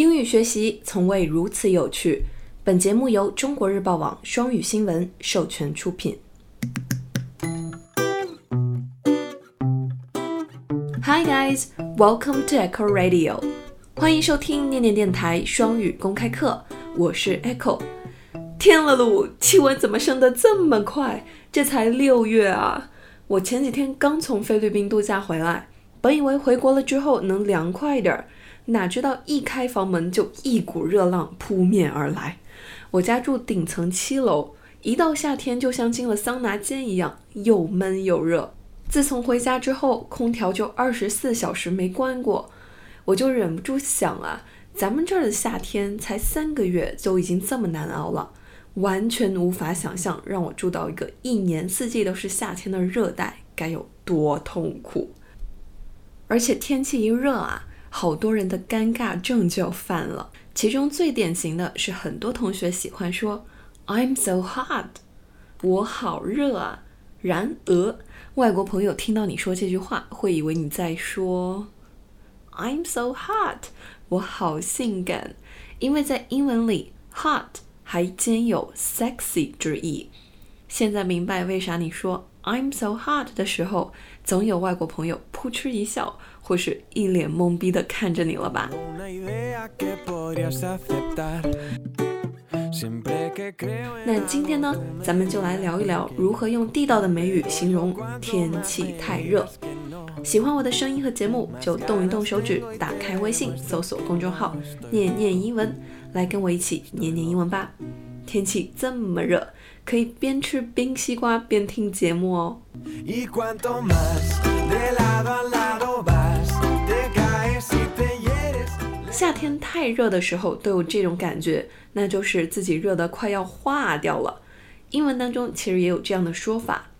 英语学习从未如此有趣。本节目由中国日报网双语新闻授权出品。Hi guys, welcome to Echo Radio。欢迎收听念念电台双语公开课，我是 Echo。天了噜，气温怎么升得这么快？这才六月啊！我前几天刚从菲律宾度假回来，本以为回国了之后能凉快点儿，哪知道一开房门就一股热浪扑面而来。我家住顶层七楼，一到夏天就像进了桑拿间一样，又闷又热。自从回家之后，空调就二十四小时没关过，我就忍不住想啊，咱们这儿的夏天才三个月就已经这么难熬了。完全无法想象，让我住到一个一年四季都是夏天的热带该有多痛苦。而且天气一热啊，好多人的尴尬症就犯了。其中最典型的是，很多同学喜欢说 "I'm so hot"，我好热啊。然而，外国朋友听到你说这句话，会以为你在说 "I'm so hot"，我好性感。因为在英文里，hot。还兼有 sexy 之意。现在明白为啥你说 I'm so hot 的时候，总有外国朋友扑哧一笑，或是一脸懵逼的看着你了吧？那今天呢，咱们就来聊一聊如何用地道的美语形容天气太热。喜欢我的声音和节目，就动一动手指，打开微信，搜索公众号“念念英文”。来跟我一起念念英文吧！天气这么热，可以边吃冰西瓜边听节目哦。夏天太热的时候都有这种感觉，那就是自己热得快要化掉了。英文当中其实也有这样的说法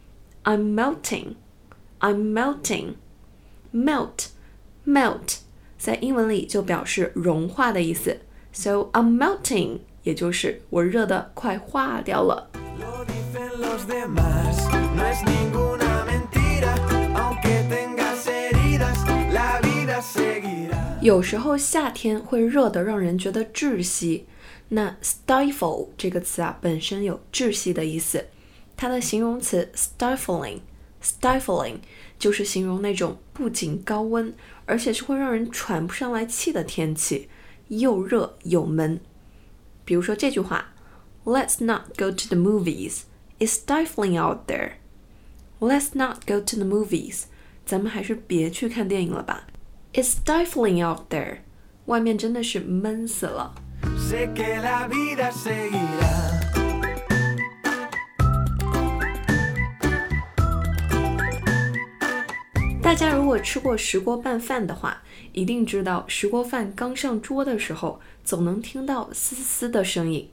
：I'm melting, I'm melting, melt, melt，在英文里就表示融化的意思。So I'm melting，也就是我热的快化掉了。有时候夏天会热得让人觉得窒息。那 stifle 这个词啊，本身有窒息的意思。它的形容词 stifling，stifling 就是形容那种不仅高温，而且是会让人喘不上来气的天气。又热又闷。比如说这句话：Let's not go to the movies. It's stifling out there. Let's not go to the movies. 咱们还是别去看电影了吧。It's stifling out there. 外面真的是闷死了。 大家如果吃过石锅拌饭的话，一定知道石锅饭刚上桌的时候，总能听到嘶嘶的声音。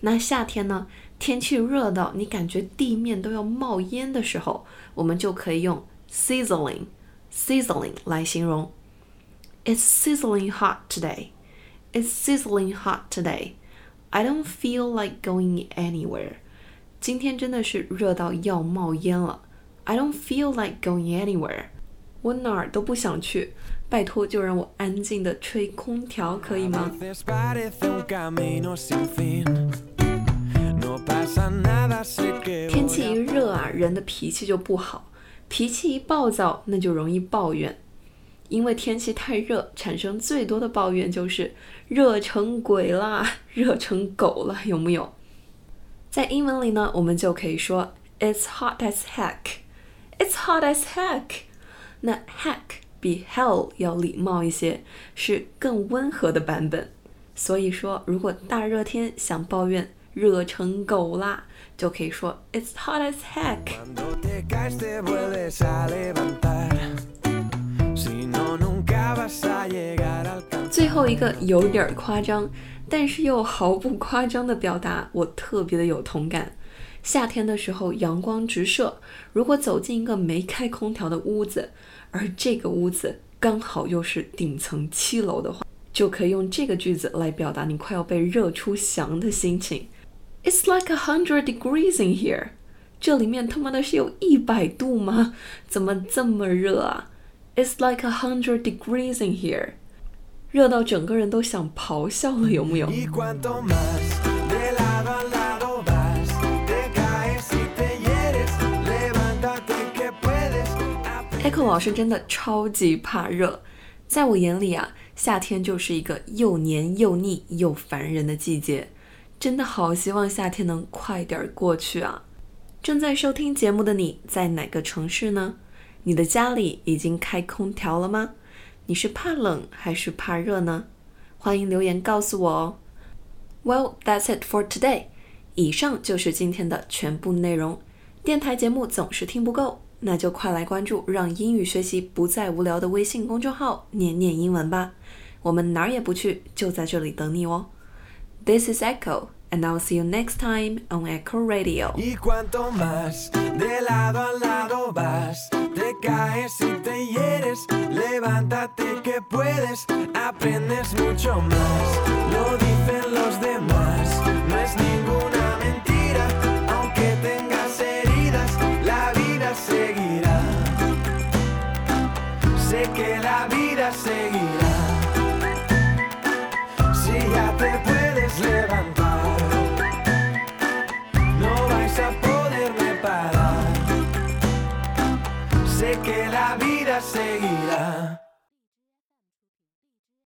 那夏天呢，天气热到你感觉地面都要冒烟的时候，我们就可以用 sizzling，sizzling 来形容。It's sizzling hot today. It's sizzling hot today. I don't feel like going anywhere. 今天真的是热到要冒烟了。I don't feel like going anywhere. 我哪儿都不想去，拜托就让我安静的吹空调，可以吗？天气一热啊，人的脾气就不好，脾气一暴躁，那就容易抱怨。因为天气太热，产生最多的抱怨就是热成鬼啦，热成狗了，有木有？在英文里呢，我们就可以说 It's hot as heck. It's hot as heck. 那 heck 比 hell 要礼貌一些，是更温和的版本。所以说，如果大热天想抱怨热成狗啦，就可以说 It's hot as heck。最后一个有点夸张，但是又毫不夸张的表达，我特别的有同感。夏天的时候，阳光直射，如果走进一个没开空调的屋子，而这个屋子刚好又是顶层七楼的话，就可以用这个句子来表达你快要被热出翔的心情。It's like a hundred degrees in here。这里面他妈的是有一百度吗？怎么这么热啊？It's like a hundred degrees in here。热到整个人都想咆哮了，有木有？Echo 老师真的超级怕热，在我眼里啊，夏天就是一个又黏又腻又烦人的季节，真的好希望夏天能快点过去啊！正在收听节目的你在哪个城市呢？你的家里已经开空调了吗？你是怕冷还是怕热呢？欢迎留言告诉我哦。Well, that's it for today。以上就是今天的全部内容。电台节目总是听不够，那就快来关注让英语学习不再无聊的微信公众号“念念英文”吧。我们哪儿也不去，就在这里等你哦。This is Echo。and I'll see you next time on Echo Radio. Y cuanto más de lado a lado vas, te caes y te hieres, levántate que puedes, aprendes mucho más, say.